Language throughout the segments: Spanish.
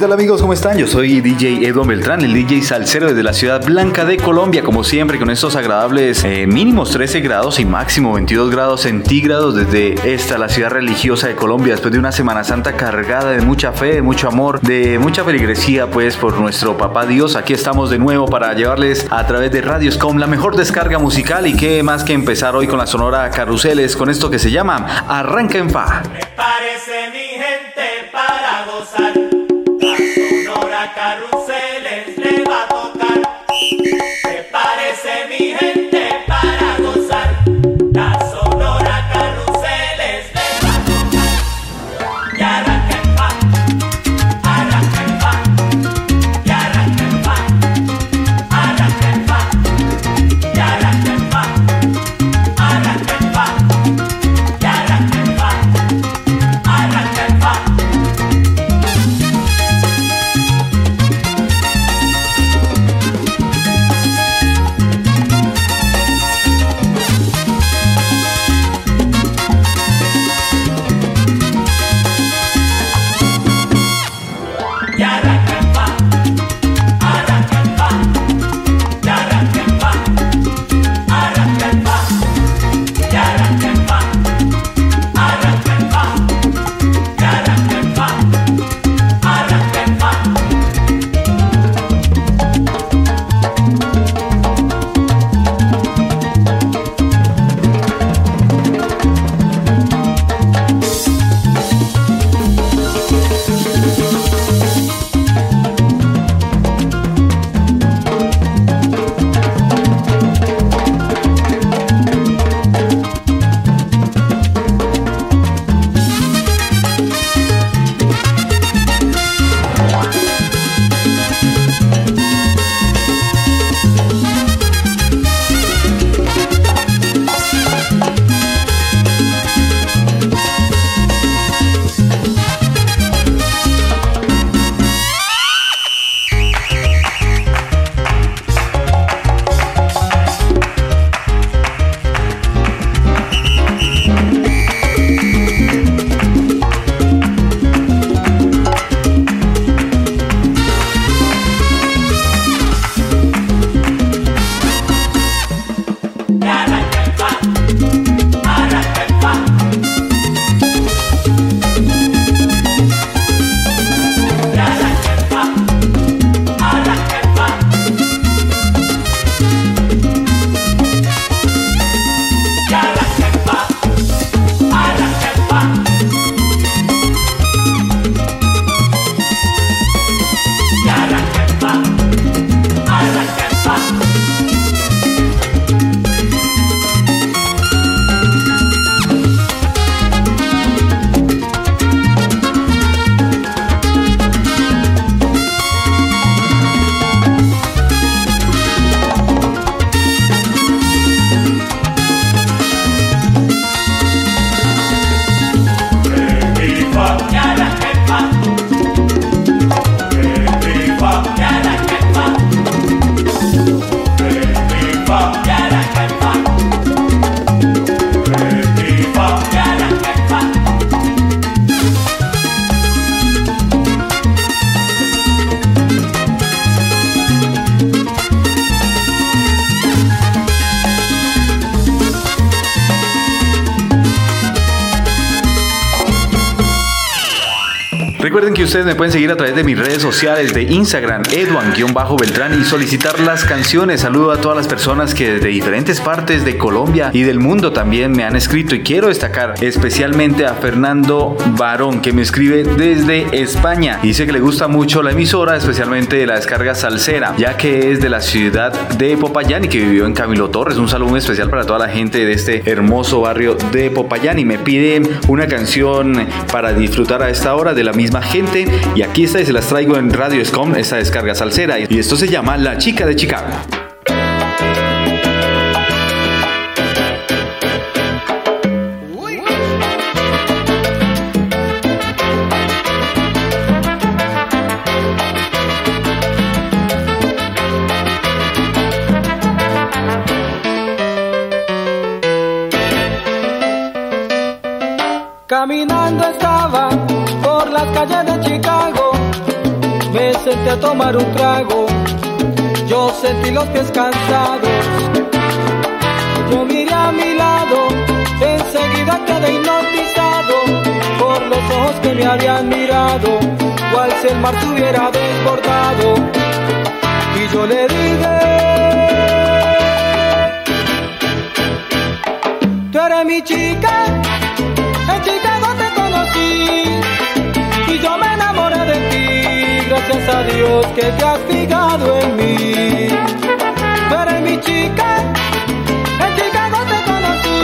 tal amigos? ¿Cómo están? Yo soy DJ Edwin Beltrán, el DJ salsero desde la ciudad blanca de Colombia, como siempre, con estos agradables eh, mínimos 13 grados y máximo 22 grados centígrados desde esta, la ciudad religiosa de Colombia, después de una Semana Santa cargada de mucha fe, de mucho amor, de mucha feligresía, pues por nuestro papá Dios. Aquí estamos de nuevo para llevarles a través de Radioscom la mejor descarga musical y qué más que empezar hoy con la sonora Caruseles, con esto que se llama Arranca en Fa. Me parece mi gente para gozar. Sonora Caruseles le va a tocar. Me parece mi gente ustedes me pueden seguir a través de mis redes sociales de Instagram, Edwan-Beltrán y solicitar las canciones. Saludo a todas las personas que desde diferentes partes de Colombia y del mundo también me han escrito y quiero destacar especialmente a Fernando Barón que me escribe desde España. Dice que le gusta mucho la emisora, especialmente la descarga salsera, ya que es de la ciudad de Popayán y que vivió en Camilo Torres. Un saludo especial para toda la gente de este hermoso barrio de Popayán y me piden una canción para disfrutar a esta hora de la misma gente y aquí está y se las traigo en Radio Scom, esta descarga salsera. Y esto se llama La Chica de Chicago a tomar un trago, yo sentí los pies cansados. Yo miré a mi lado, enseguida quedé hipnotizado por los ojos que me habían mirado, cual si el mar se hubiera desbordado. Y yo le dije, tú eres mi chica, Dios que te has fijado en mí. Eres mi chica, en Chicago te conocí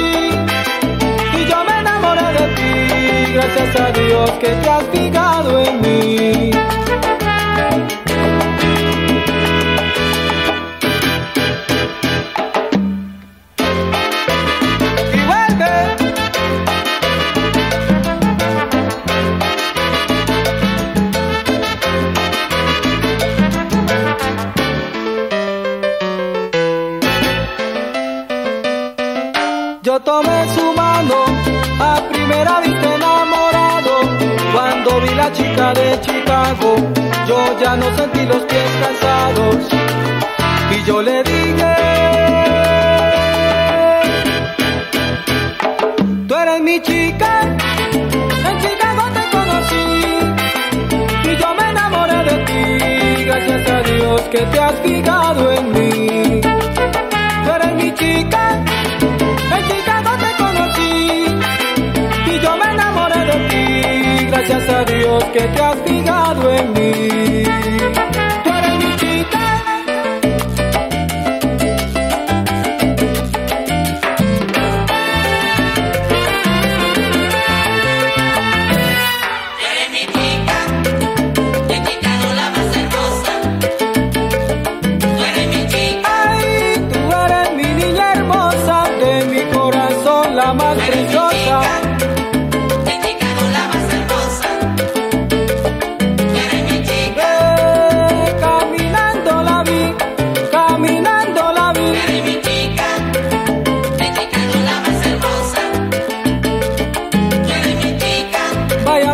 y yo me enamoré de ti, gracias a Dios que te has fijado en mí. Ya no sentí los pies cansados. Y yo le dije, tú eres mi chica, en Chicago te conocí. Y yo me enamoré de ti, gracias a Dios que te has fijado en mí. Gracias a Dios que te has fijado en mí.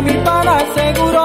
Mi pana, seguro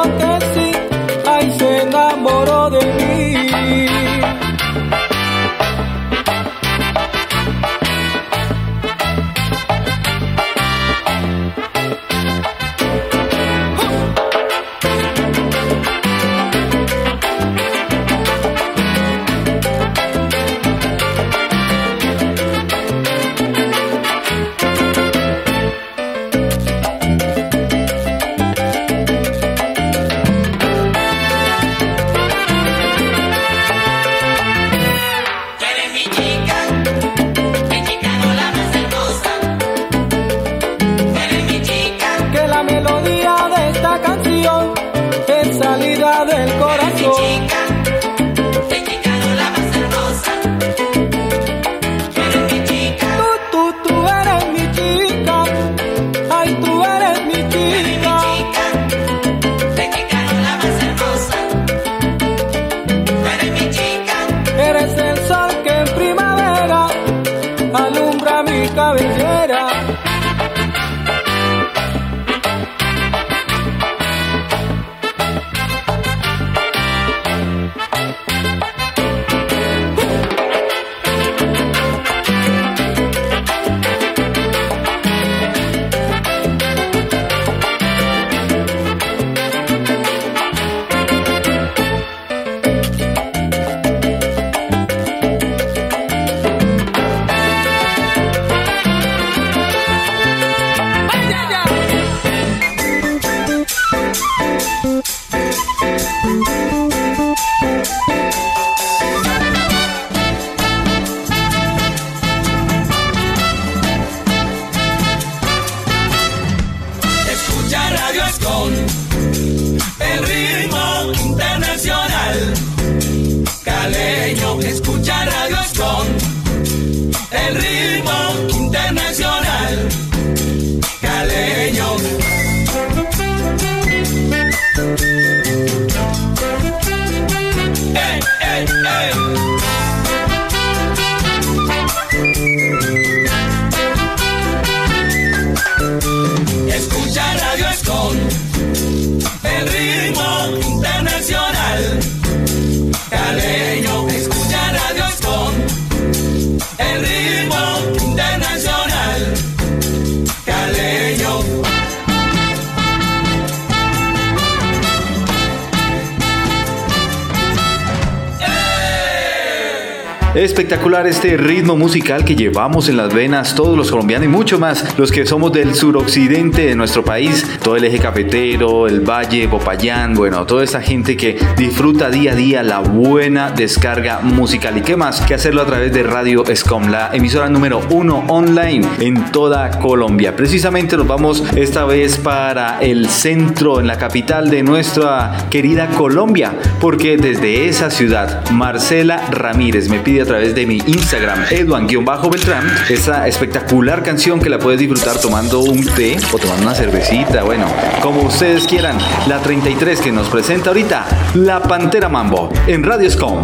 Espectacular este ritmo musical que llevamos en las venas todos los colombianos y mucho más los que somos del suroccidente de nuestro país, todo el eje cafetero, el valle, Popayán, bueno, toda esa gente que disfruta día a día la buena descarga musical y qué más que hacerlo a través de Radio Escom, la emisora número uno online en toda Colombia. Precisamente nos vamos esta vez para el centro, en la capital de nuestra querida Colombia, porque desde esa ciudad, Marcela Ramírez me pide a través de mi Instagram, Eduan-Beltrán, esa espectacular canción que la puedes disfrutar tomando un té o tomando una cervecita, bueno, como ustedes quieran. La 33 que nos presenta ahorita, La Pantera Mambo, en Radio Scom.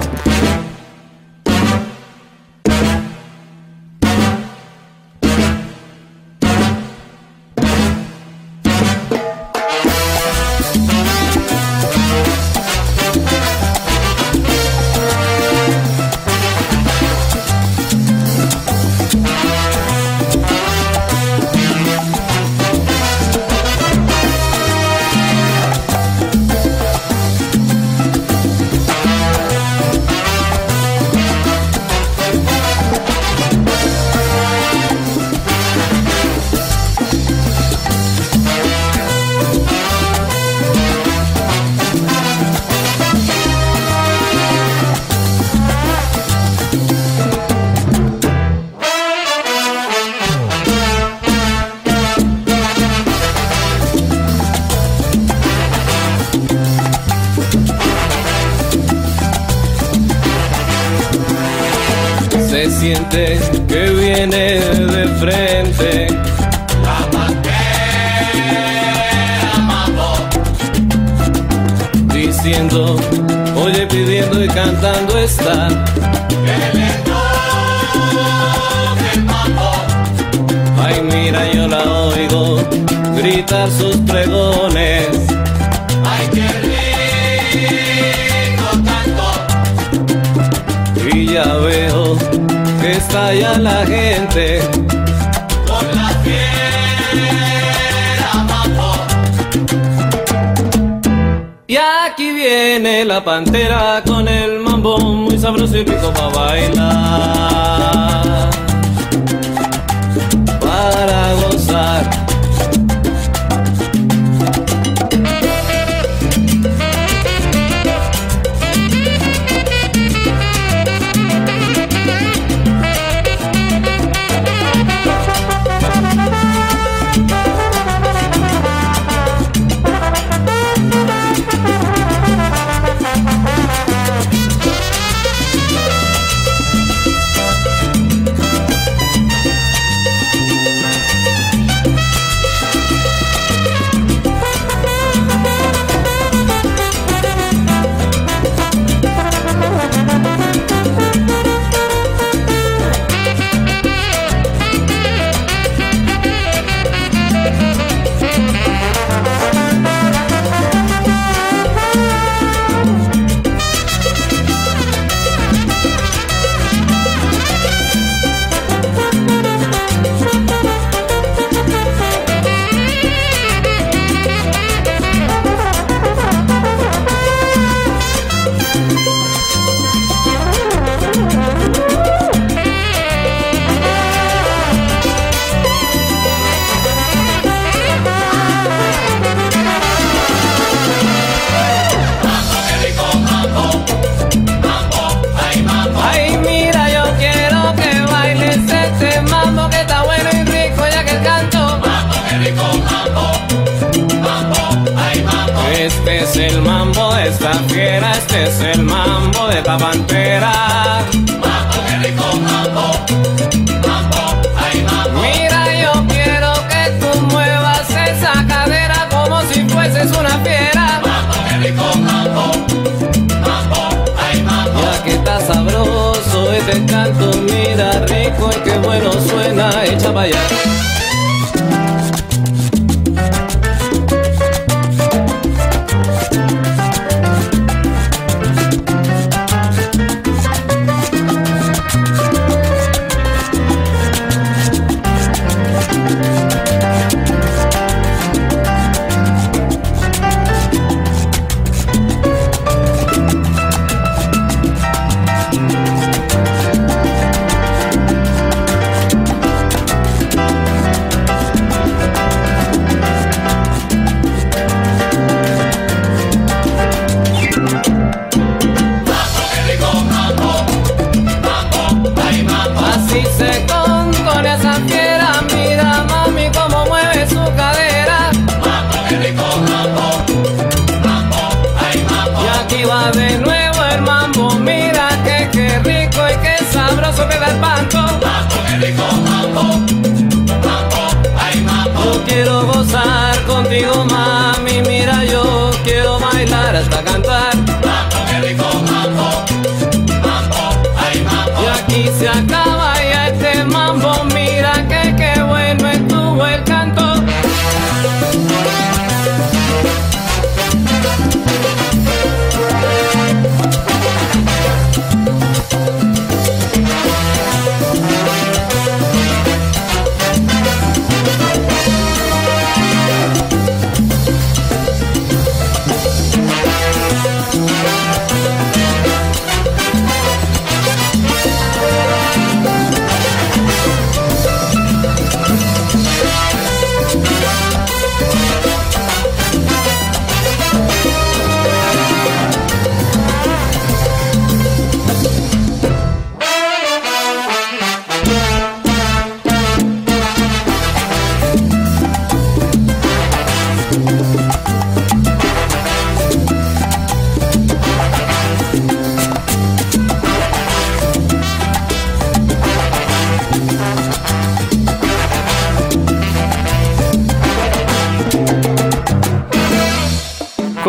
Que viene de frente. Diciendo, oye pidiendo y cantando está. que le el mambo. Ay mira yo la oigo gritar sus pregones. Ay, qué ya la gente. con la fiera mambo. Y aquí viene la pantera con el mambo muy sabroso y rico para bailar.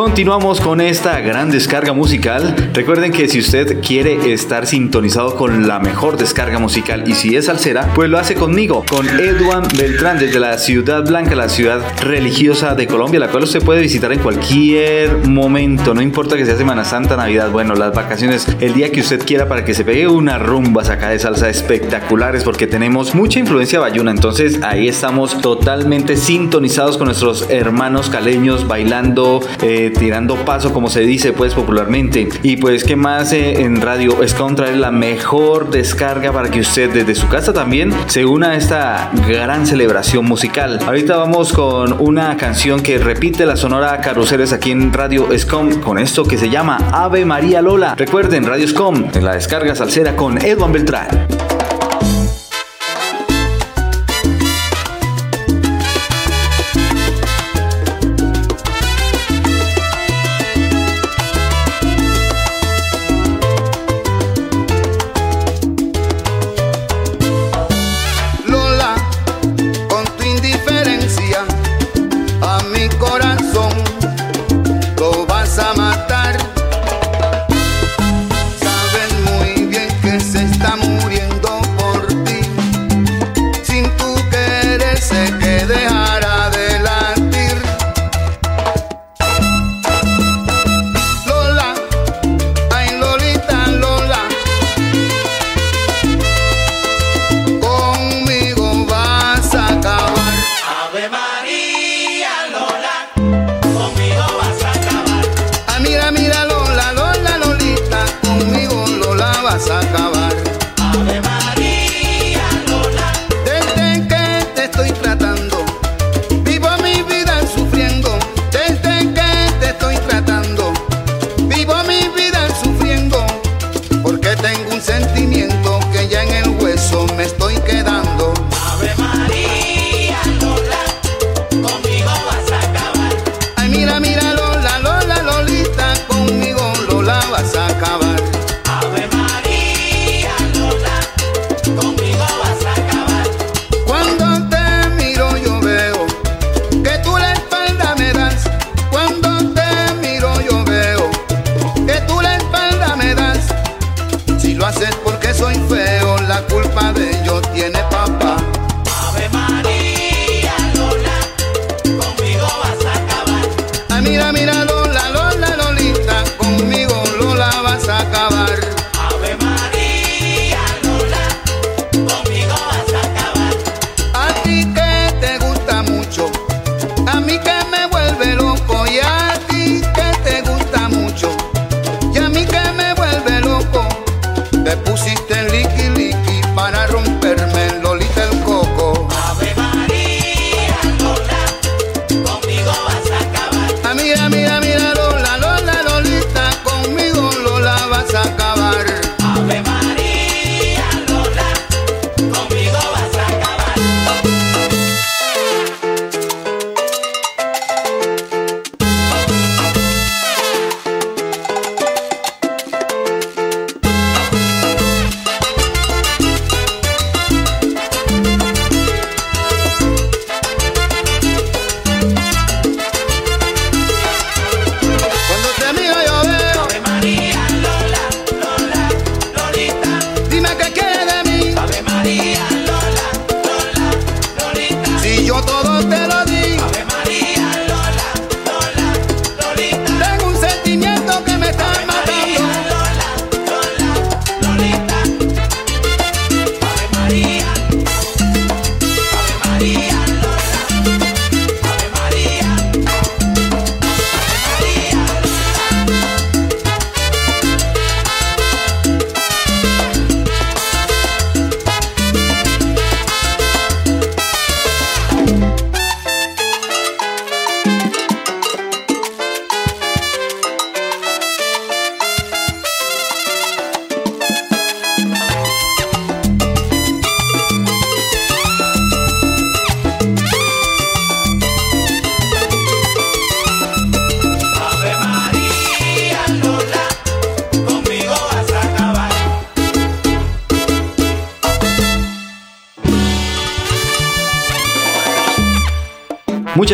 Continuamos con esta gran descarga musical. Recuerden que si usted quiere estar sintonizado con la mejor descarga musical y si es salsera, pues lo hace conmigo, con Eduan Beltrán desde la Ciudad Blanca, la ciudad religiosa de Colombia, la cual usted puede visitar en cualquier momento, no importa que sea Semana Santa, Navidad, bueno, las vacaciones, el día que usted quiera para que se pegue unas rumbas acá de salsa espectaculares porque tenemos mucha influencia bayuna, entonces ahí estamos totalmente sintonizados con nuestros hermanos caleños bailando, eh, tirando paso como se dice pues popularmente. Y pues qué más eh, en radio es traer la mejor descarga para que usted desde su casa también se una a esta gran celebración musical. Ahorita vamos con una canción que repite la sonora carruseles aquí en Radio Scom con esto que se llama Ave María Lola. Recuerden Radio Scom en la descarga salsera con Edwin Beltrán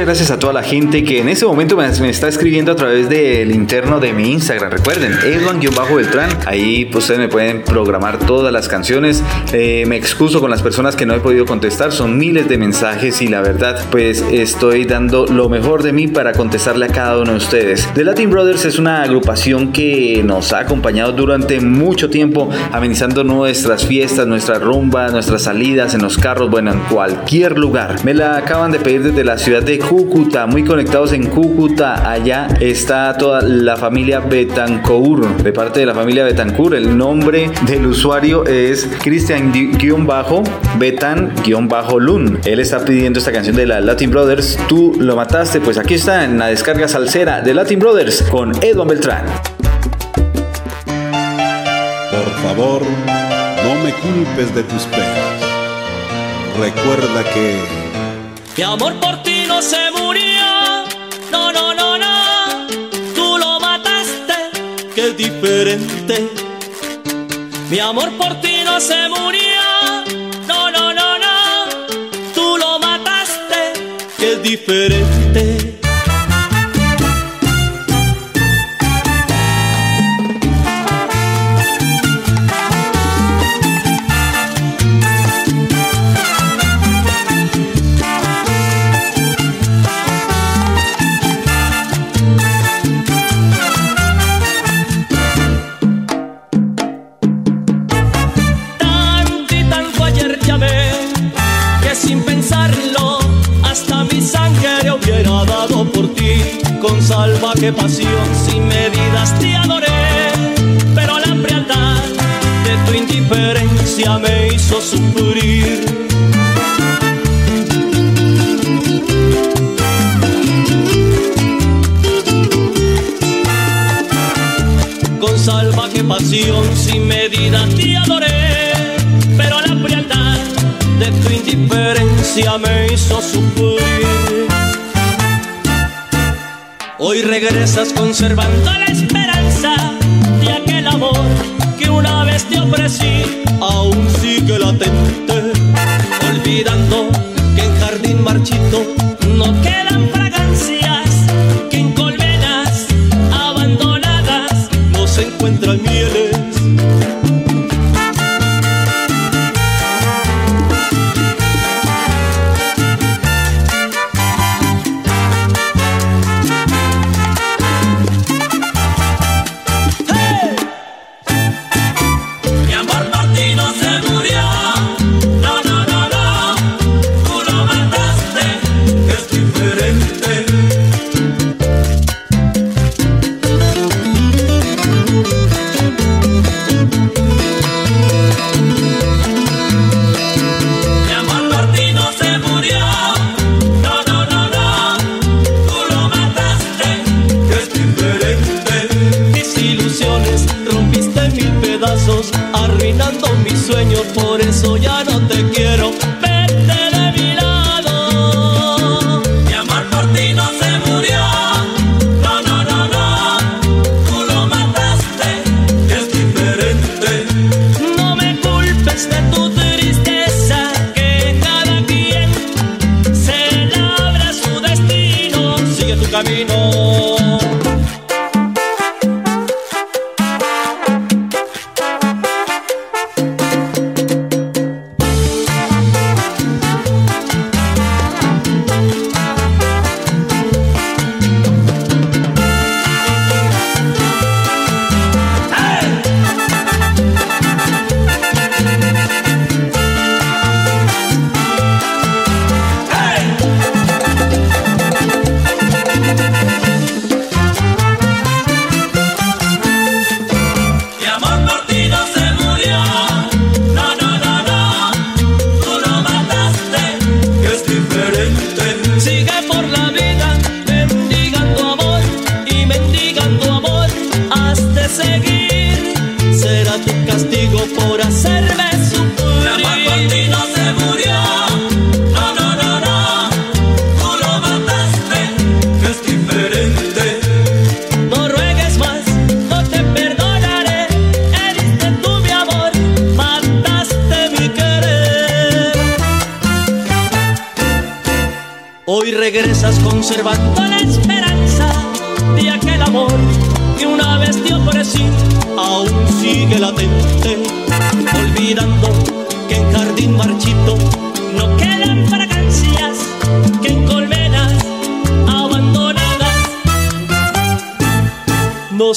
Gracias a toda la gente que en ese momento me, me está escribiendo a través del interno de mi Instagram. Recuerden, Edwan-Beltrán. Ahí pues, ustedes me pueden programar todas las canciones. Eh, me excuso con las personas que no he podido contestar. Son miles de mensajes y la verdad, pues estoy dando lo mejor de mí para contestarle a cada uno de ustedes. The Latin Brothers es una agrupación que nos ha acompañado durante mucho tiempo, amenizando nuestras fiestas, nuestras rumbas, nuestras salidas en los carros, bueno, en cualquier lugar. Me la acaban de pedir desde la ciudad de Cúcuta, muy conectados en Cúcuta. Allá está toda la familia Betancourt, de parte de la familia Betancourt. El nombre del usuario es Cristian-Betan-Lun. Él está pidiendo esta canción de la Latin Brothers. Tú lo mataste, pues aquí está en la descarga salsera de Latin Brothers con Edwin Beltrán. Por favor, no me culpes de tus penas. Recuerda que Mi amor por ti no se murió. No, no, no, no. Tú lo mataste. Qué diferente. Mi amor por ti no se murió. No, no, no, no. Tú lo mataste. Qué diferente. nothing.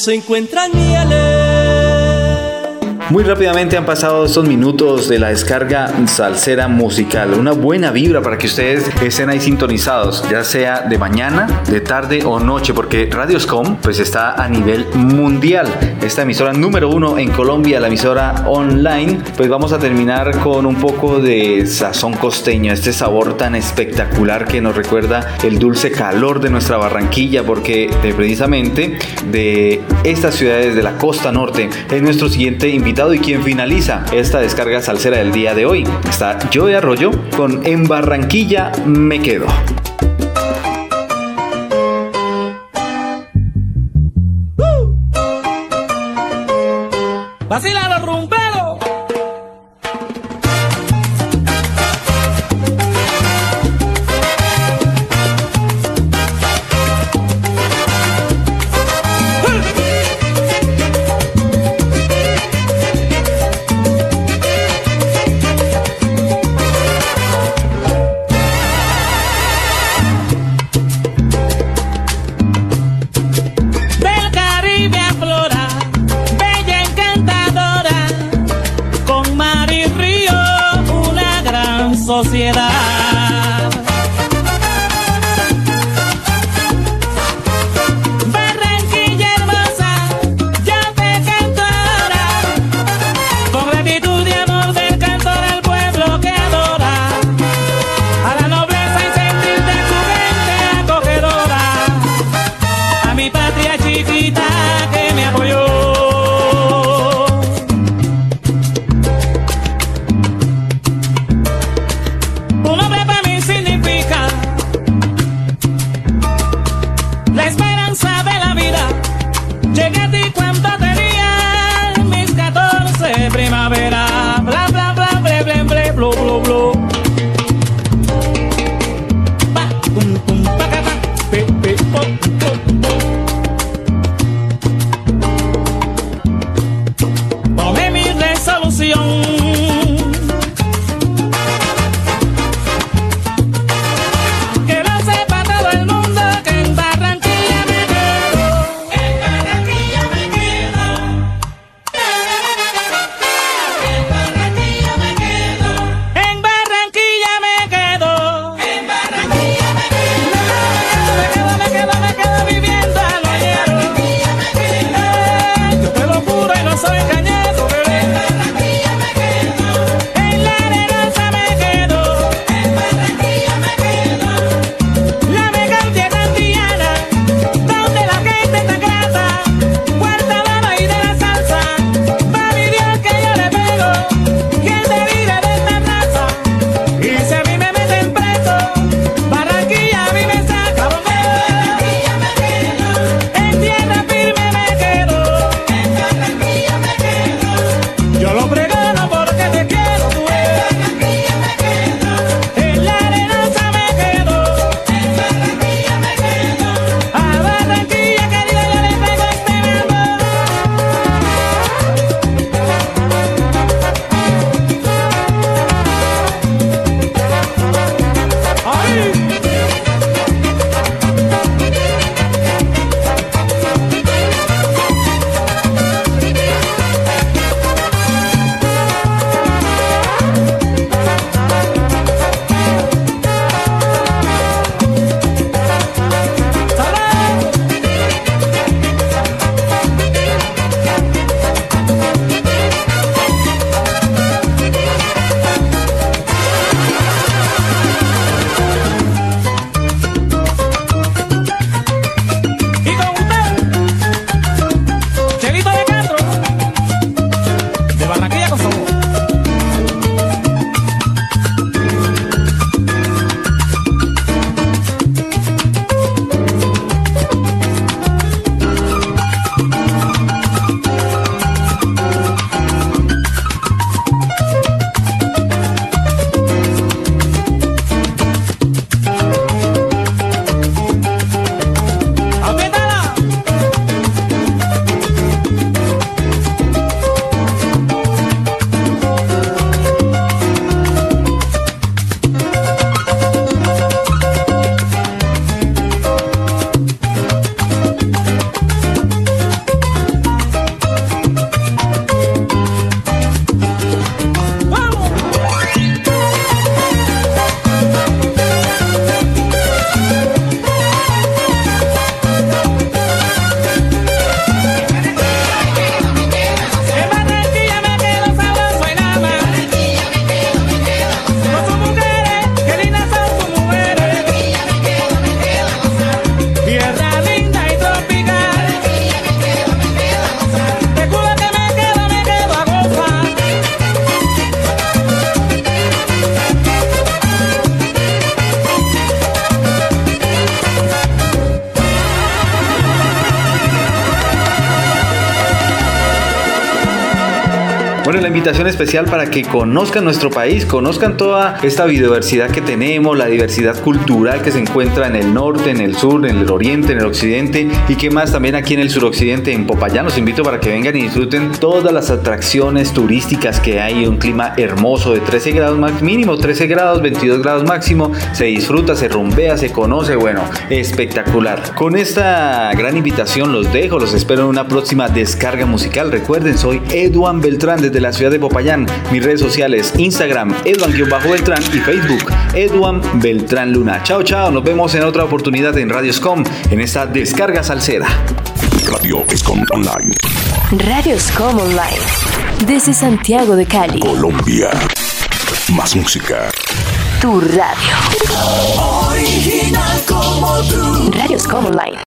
Se encuentran mieles. Muy rápidamente han pasado estos minutos de la descarga salsera musical. Una buena vibra para que ustedes estén ahí sintonizados, ya sea de mañana, de tarde o noche, porque Radioscom pues está a nivel mundial. Esta emisora número uno en Colombia, la emisora online. Pues vamos a terminar con un poco de sazón costeño, este sabor tan espectacular que nos recuerda el dulce calor de nuestra Barranquilla, porque eh, precisamente de estas ciudades de la costa norte es nuestro siguiente invitado y quien finaliza esta descarga salsera del día de hoy. Está Joe Arroyo con En Barranquilla me quedo. Vacila sociedad. La invitación especial para que conozcan nuestro país, conozcan toda esta biodiversidad que tenemos, la diversidad cultural que se encuentra en el norte, en el sur, en el oriente, en el occidente y que más también aquí en el suroccidente, en Popayán. Los invito para que vengan y disfruten todas las atracciones turísticas que hay, un clima hermoso de 13 grados más mínimo, 13 grados, 22 grados máximo. Se disfruta, se rumbea, se conoce, bueno, espectacular. Con esta gran invitación los dejo, los espero en una próxima descarga musical. Recuerden, soy Eduan Beltrán desde la ciudad de Popayán. Mis redes sociales, Instagram, Eduan-Beltrán y Facebook, Eduan Beltrán Luna. Chao, chao, nos vemos en otra oportunidad en Radio Scom, en esta descarga salsera. Radio Escom Online. Radio Scom Online. Desde Santiago de Cali. Colombia. Más música. Tu radio. Original como tú. Radio Scom Online.